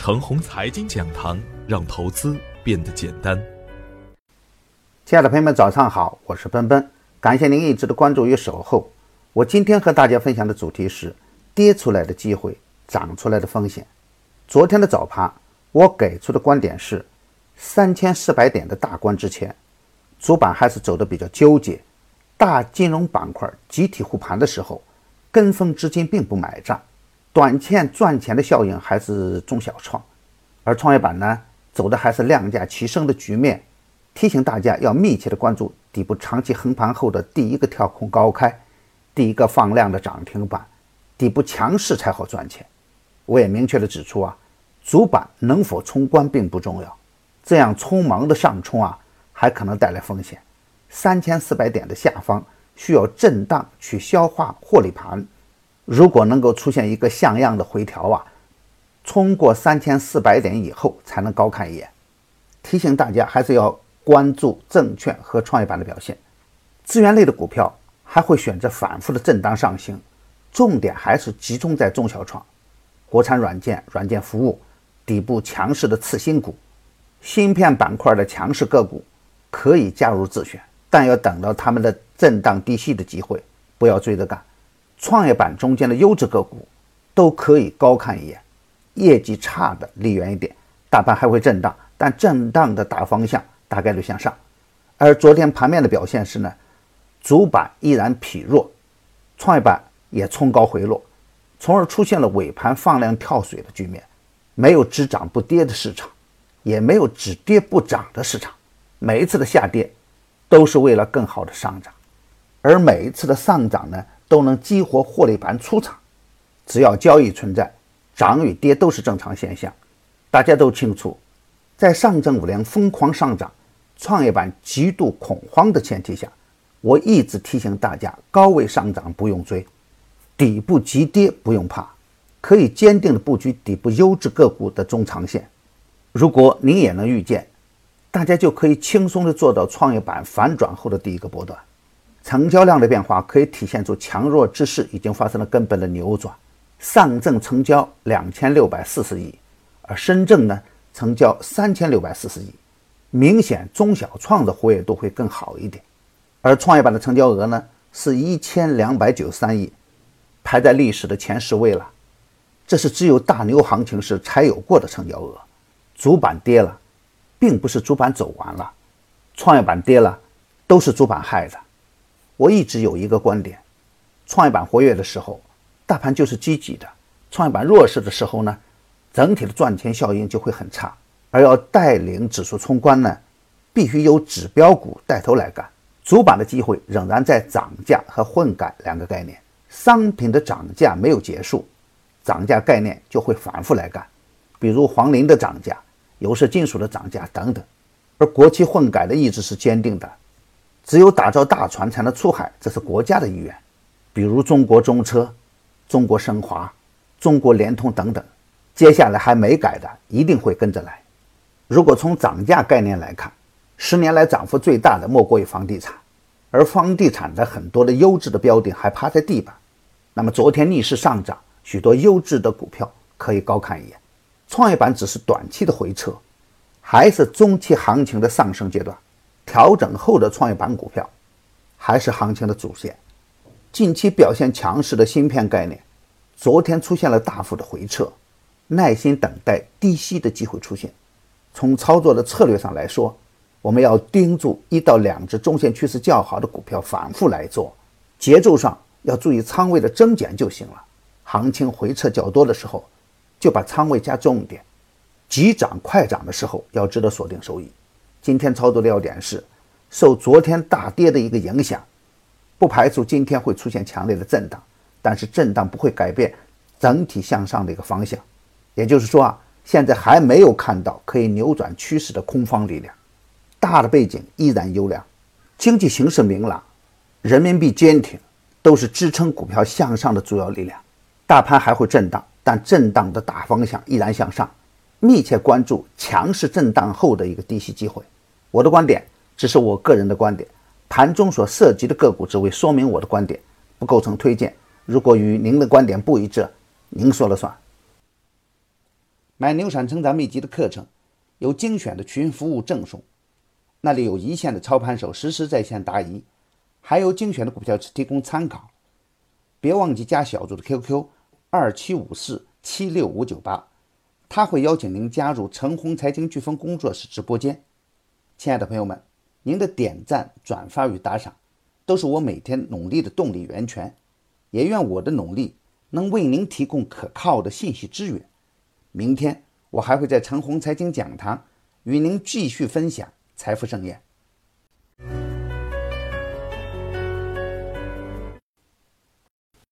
程红财经讲堂，让投资变得简单。亲爱的朋友们，早上好，我是奔奔，感谢您一直的关注与守候。我今天和大家分享的主题是：跌出来的机会，涨出来的风险。昨天的早盘，我给出的观点是，三千四百点的大关之前，主板还是走的比较纠结，大金融板块集体护盘的时候，跟风资金并不买账。短线赚钱的效应还是中小创，而创业板呢走的还是量价齐升的局面。提醒大家要密切的关注底部长期横盘后的第一个跳空高开，第一个放量的涨停板，底部强势才好赚钱。我也明确的指出啊，主板能否冲关并不重要，这样匆忙的上冲啊还可能带来风险。三千四百点的下方需要震荡去消化获利盘。如果能够出现一个像样的回调啊，冲过三千四百点以后才能高看一眼。提醒大家还是要关注证券和创业板的表现。资源类的股票还会选择反复的震荡上行，重点还是集中在中小创、国产软件、软件服务底部强势的次新股、芯片板块的强势个股可以加入自选，但要等到他们的震荡低吸的机会，不要追着干。创业板中间的优质个股都可以高看一眼，业绩差的离远一点。大盘还会震荡，但震荡的大方向大概率向上。而昨天盘面的表现是呢，主板依然疲弱，创业板也冲高回落，从而出现了尾盘放量跳水的局面。没有只涨不跌的市场，也没有只跌不涨的市场。每一次的下跌都是为了更好的上涨，而每一次的上涨呢？都能激活获利盘出场，只要交易存在，涨与跌都是正常现象。大家都清楚，在上证五零疯狂上涨、创业板极度恐慌的前提下，我一直提醒大家：高位上涨不用追，底部急跌不用怕，可以坚定的布局底部优质个股的中长线。如果您也能预见，大家就可以轻松的做到创业板反转后的第一个波段。成交量的变化可以体现出强弱之势已经发生了根本的扭转。上证成交两千六百四十亿，而深圳呢成交三千六百四十亿，明显中小创的活跃度会更好一点。而创业板的成交额呢是一千两百九十三亿，排在历史的前十位了。这是只有大牛行情时才有过的成交额。主板跌了，并不是主板走完了，创业板跌了，都是主板害的。我一直有一个观点：创业板活跃的时候，大盘就是积极的；创业板弱势的时候呢，整体的赚钱效应就会很差。而要带领指数冲关呢，必须由指标股带头来干。主板的机会仍然在涨价和混改两个概念。商品的涨价没有结束，涨价概念就会反复来干，比如黄磷的涨价、有色金属的涨价等等。而国企混改的意志是坚定的。只有打造大船才能出海，这是国家的意愿。比如中国中车、中国升华、中国联通等等，接下来还没改的一定会跟着来。如果从涨价概念来看，十年来涨幅最大的莫过于房地产，而房地产的很多的优质的标的还趴在地板。那么昨天逆势上涨，许多优质的股票可以高看一眼。创业板只是短期的回撤，还是中期行情的上升阶段？调整后的创业板股票，还是行情的主线。近期表现强势的芯片概念，昨天出现了大幅的回撤，耐心等待低吸的机会出现。从操作的策略上来说，我们要盯住一到两只中线趋势较好的股票反复来做，节奏上要注意仓位的增减就行了。行情回撤较多的时候，就把仓位加重点；急涨快涨的时候，要值得锁定收益。今天操作的要点是，受昨天大跌的一个影响，不排除今天会出现强烈的震荡，但是震荡不会改变整体向上的一个方向。也就是说啊，现在还没有看到可以扭转趋势的空方力量，大的背景依然优良，经济形势明朗，人民币坚挺，都是支撑股票向上的主要力量。大盘还会震荡，但震荡的大方向依然向上。密切关注强势震荡后的一个低吸机会。我的观点只是我个人的观点，盘中所涉及的个股只为说明我的观点，不构成推荐。如果与您的观点不一致，您说了算。买牛散成长秘籍的课程，有精选的群服务赠送，那里有一线的操盘手实时在线答疑，还有精选的股票提供参考。别忘记加小组的 QQ 二七五四七六五九八，他会邀请您加入陈红财经飓风工作室直播间。亲爱的朋友们，您的点赞、转发与打赏，都是我每天努力的动力源泉。也愿我的努力能为您提供可靠的信息资源。明天我还会在陈红财经讲堂与您继续分享财富盛宴。